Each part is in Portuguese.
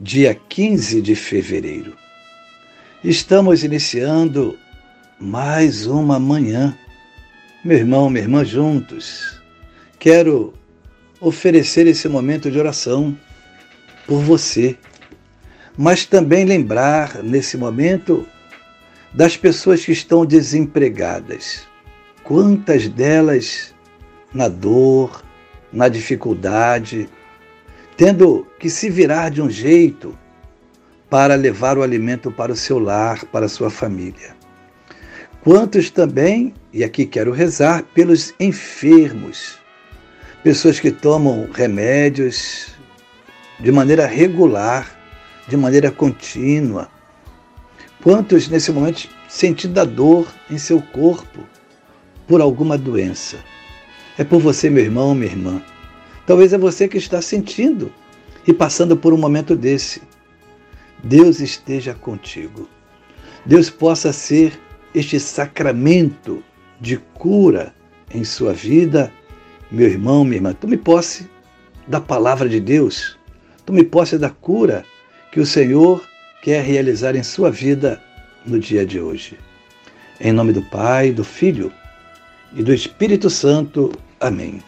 dia 15 de fevereiro. Estamos iniciando mais uma manhã. Meu irmão, minha irmã, juntos. Quero oferecer esse momento de oração por você, mas também lembrar nesse momento das pessoas que estão desempregadas. Quantas delas na dor, na dificuldade, tendo que se virar de um jeito para levar o alimento para o seu lar, para a sua família. Quantos também, e aqui quero rezar, pelos enfermos, pessoas que tomam remédios de maneira regular, de maneira contínua. Quantos nesse momento sentindo a dor em seu corpo por alguma doença. É por você, meu irmão, minha irmã Talvez é você que está sentindo e passando por um momento desse. Deus esteja contigo. Deus possa ser este sacramento de cura em sua vida, meu irmão, minha irmã. Tome posse da palavra de Deus. Tome posse da cura que o Senhor quer realizar em sua vida no dia de hoje. Em nome do Pai, do Filho e do Espírito Santo. Amém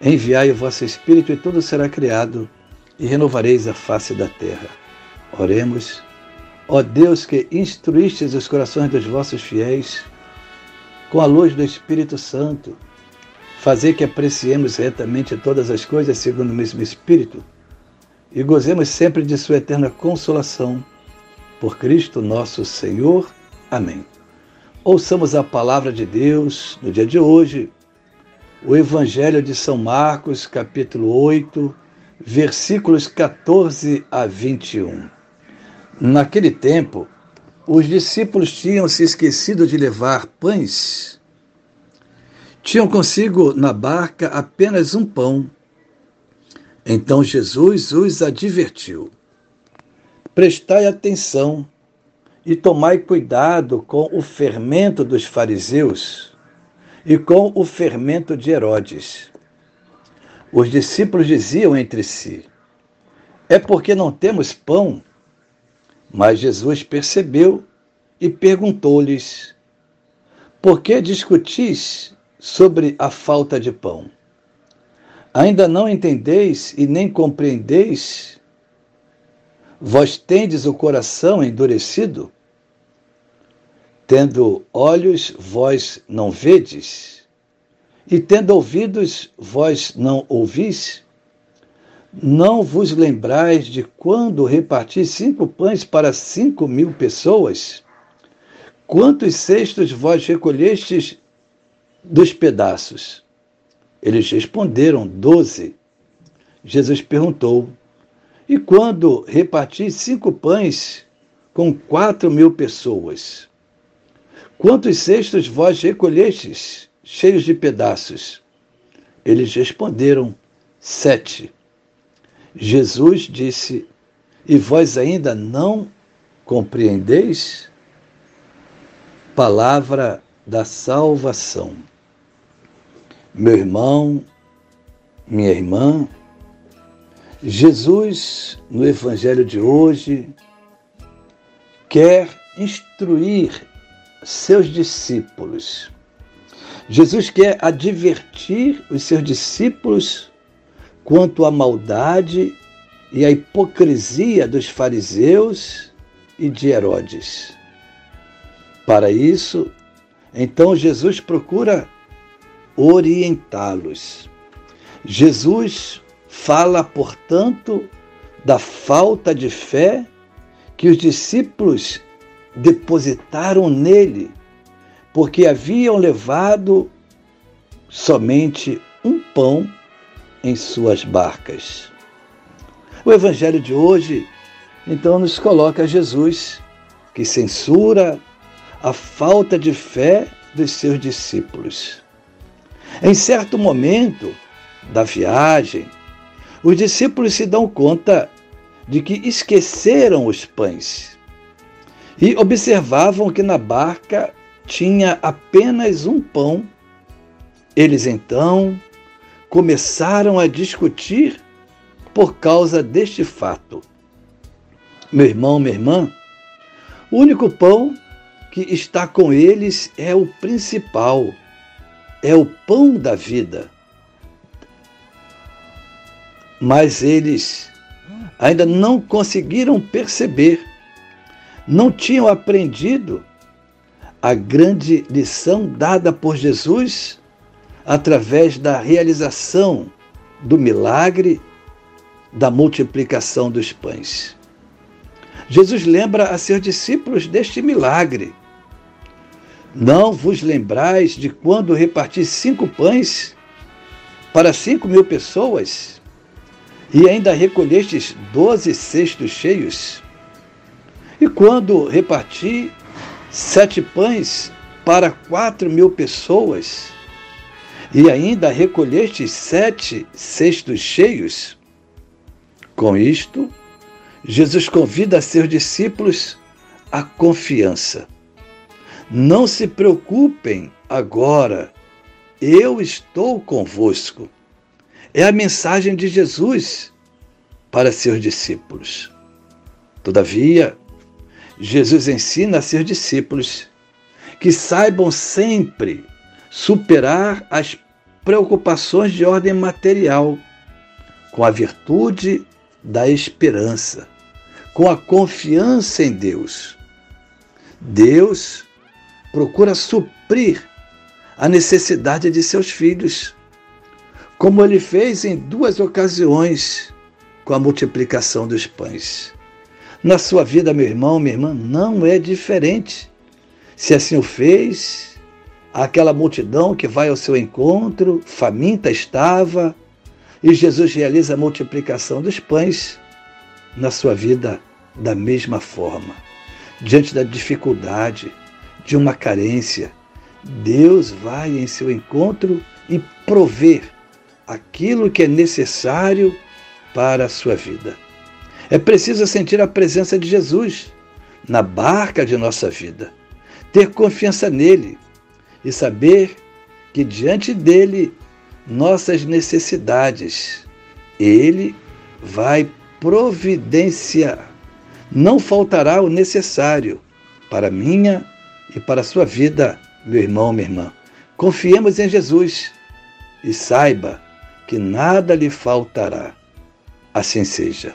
Enviai o vosso Espírito e tudo será criado, e renovareis a face da terra. Oremos. Ó Deus que instruístes os corações dos vossos fiéis, com a luz do Espírito Santo, fazer que apreciemos retamente todas as coisas segundo o mesmo Espírito e gozemos sempre de Sua eterna consolação. Por Cristo nosso Senhor. Amém. Ouçamos a palavra de Deus no dia de hoje o Evangelho de São Marcos, capítulo 8, versículos 14 a 21. Naquele tempo, os discípulos tinham se esquecido de levar pães. Tinham consigo na barca apenas um pão. Então Jesus os advertiu: Prestai atenção e tomai cuidado com o fermento dos fariseus e com o fermento de Herodes. Os discípulos diziam entre si: É porque não temos pão? Mas Jesus percebeu e perguntou-lhes: Por que discutis sobre a falta de pão? Ainda não entendeis e nem compreendeis? Vós tendes o coração endurecido? Tendo olhos, vós não vedes? E tendo ouvidos, vós não ouvis? Não vos lembrais de quando reparti cinco pães para cinco mil pessoas? Quantos cestos vós recolhestes dos pedaços? Eles responderam: doze. Jesus perguntou: E quando reparti cinco pães com quatro mil pessoas? Quantos cestos vós recolhestes, cheios de pedaços? Eles responderam: Sete. Jesus disse: E vós ainda não compreendeis? Palavra da salvação. Meu irmão, minha irmã, Jesus, no Evangelho de hoje, quer instruir seus discípulos. Jesus quer advertir os seus discípulos quanto à maldade e à hipocrisia dos fariseus e de Herodes. Para isso, então Jesus procura orientá-los. Jesus fala, portanto, da falta de fé que os discípulos depositaram nele, porque haviam levado somente um pão em suas barcas. O evangelho de hoje, então, nos coloca Jesus, que censura a falta de fé dos seus discípulos. Em certo momento da viagem, os discípulos se dão conta de que esqueceram os pães e observavam que na barca tinha apenas um pão. Eles então começaram a discutir por causa deste fato. Meu irmão, minha irmã, o único pão que está com eles é o principal, é o pão da vida. Mas eles ainda não conseguiram perceber, não tinham aprendido a grande lição dada por Jesus através da realização do milagre da multiplicação dos pães. Jesus lembra a seus discípulos deste milagre. Não vos lembrais de quando reparti cinco pães para cinco mil pessoas e ainda recolhestes doze cestos cheios? E quando reparti sete pães para quatro mil pessoas e ainda recolhestes sete cestos cheios? Com isto, Jesus convida seus discípulos à confiança. Não se preocupem agora, eu estou convosco. É a mensagem de Jesus para seus discípulos. Todavia, Jesus ensina a seus discípulos que saibam sempre superar as preocupações de ordem material com a virtude da esperança, com a confiança em Deus. Deus procura suprir a necessidade de seus filhos, como ele fez em duas ocasiões com a multiplicação dos pães. Na sua vida, meu irmão, minha irmã, não é diferente. Se assim o fez, aquela multidão que vai ao seu encontro, faminta estava, e Jesus realiza a multiplicação dos pães na sua vida da mesma forma. Diante da dificuldade, de uma carência, Deus vai em seu encontro e prover aquilo que é necessário para a sua vida. É preciso sentir a presença de Jesus na barca de nossa vida, ter confiança nele e saber que diante dele nossas necessidades. Ele vai providenciar. Não faltará o necessário para minha e para a sua vida, meu irmão, minha irmã. Confiemos em Jesus e saiba que nada lhe faltará. Assim seja.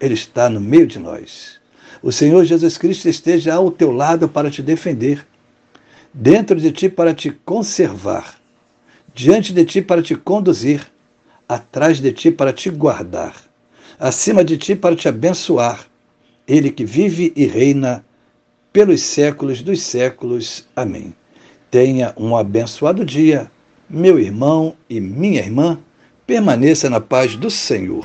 Ele está no meio de nós. O Senhor Jesus Cristo esteja ao teu lado para te defender, dentro de ti para te conservar diante de ti para te conduzir, atrás de ti para te guardar, acima de ti para te abençoar, ele que vive e reina pelos séculos dos séculos. Amém. Tenha um abençoado dia, meu irmão e minha irmã. Permaneça na paz do Senhor.